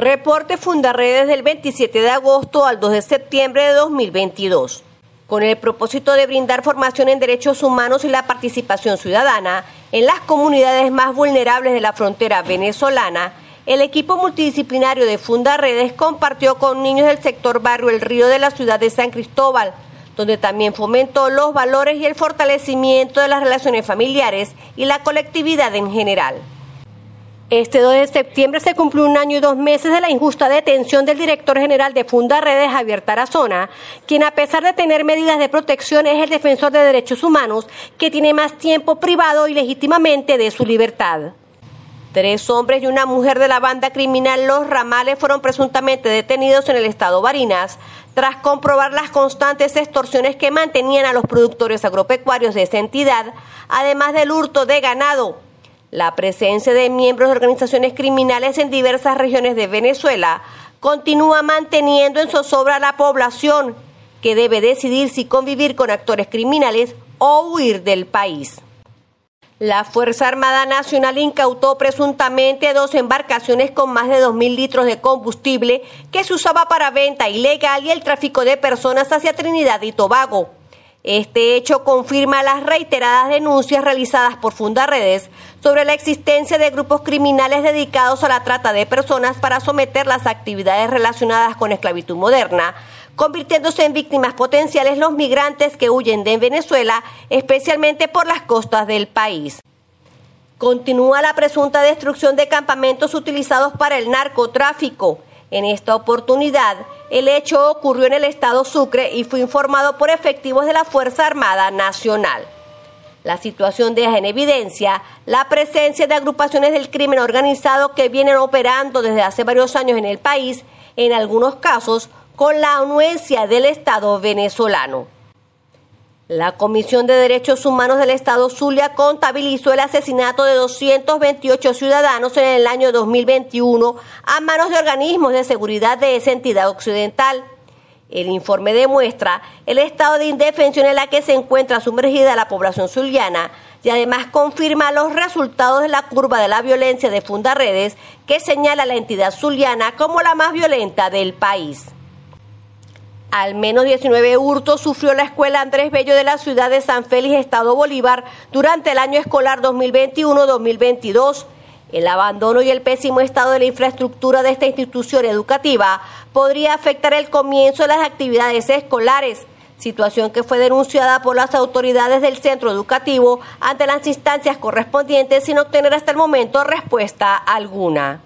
Reporte Fundarredes del 27 de agosto al 2 de septiembre de 2022. Con el propósito de brindar formación en derechos humanos y la participación ciudadana en las comunidades más vulnerables de la frontera venezolana, el equipo multidisciplinario de Fundarredes compartió con niños del sector barrio El Río de la ciudad de San Cristóbal, donde también fomentó los valores y el fortalecimiento de las relaciones familiares y la colectividad en general. Este 2 de septiembre se cumplió un año y dos meses de la injusta detención del director general de Funda Redes, Javier Tarazona, quien a pesar de tener medidas de protección es el defensor de derechos humanos que tiene más tiempo privado y legítimamente de su libertad. Tres hombres y una mujer de la banda criminal Los Ramales fueron presuntamente detenidos en el estado Barinas tras comprobar las constantes extorsiones que mantenían a los productores agropecuarios de esa entidad, además del hurto de ganado la presencia de miembros de organizaciones criminales en diversas regiones de Venezuela continúa manteniendo en zozobra a la población, que debe decidir si convivir con actores criminales o huir del país. La Fuerza Armada Nacional incautó presuntamente dos embarcaciones con más de 2.000 litros de combustible que se usaba para venta ilegal y el tráfico de personas hacia Trinidad y Tobago. Este hecho confirma las reiteradas denuncias realizadas por Fundaredes sobre la existencia de grupos criminales dedicados a la trata de personas para someter las actividades relacionadas con esclavitud moderna, convirtiéndose en víctimas potenciales los migrantes que huyen de Venezuela, especialmente por las costas del país. Continúa la presunta destrucción de campamentos utilizados para el narcotráfico. En esta oportunidad, el hecho ocurrió en el estado Sucre y fue informado por efectivos de la Fuerza Armada Nacional. La situación deja en evidencia la presencia de agrupaciones del crimen organizado que vienen operando desde hace varios años en el país, en algunos casos con la anuencia del Estado venezolano. La Comisión de Derechos Humanos del Estado Zulia contabilizó el asesinato de 228 ciudadanos en el año 2021 a manos de organismos de seguridad de esa entidad occidental. El informe demuestra el estado de indefensión en la que se encuentra sumergida la población zuliana y además confirma los resultados de la curva de la violencia de Fundaredes que señala la entidad zuliana como la más violenta del país. Al menos 19 hurtos sufrió la escuela Andrés Bello de la ciudad de San Félix, Estado Bolívar, durante el año escolar 2021-2022. El abandono y el pésimo estado de la infraestructura de esta institución educativa podría afectar el comienzo de las actividades escolares, situación que fue denunciada por las autoridades del centro educativo ante las instancias correspondientes sin obtener hasta el momento respuesta alguna.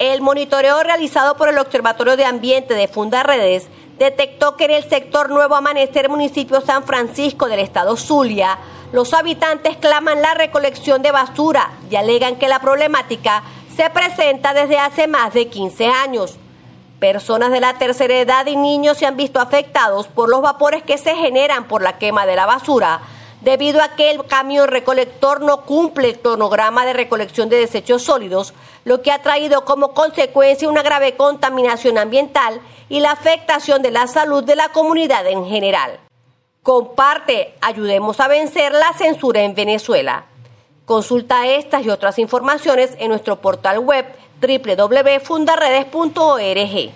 El monitoreo realizado por el Observatorio de Ambiente de Fundaredes detectó que en el sector Nuevo Amanecer, municipio San Francisco del estado Zulia, los habitantes claman la recolección de basura y alegan que la problemática se presenta desde hace más de 15 años. Personas de la tercera edad y niños se han visto afectados por los vapores que se generan por la quema de la basura, debido a que el camión recolector no cumple el cronograma de recolección de desechos sólidos, lo que ha traído como consecuencia una grave contaminación ambiental y la afectación de la salud de la comunidad en general. Comparte, ayudemos a vencer la censura en Venezuela. Consulta estas y otras informaciones en nuestro portal web www.fundaredes.org.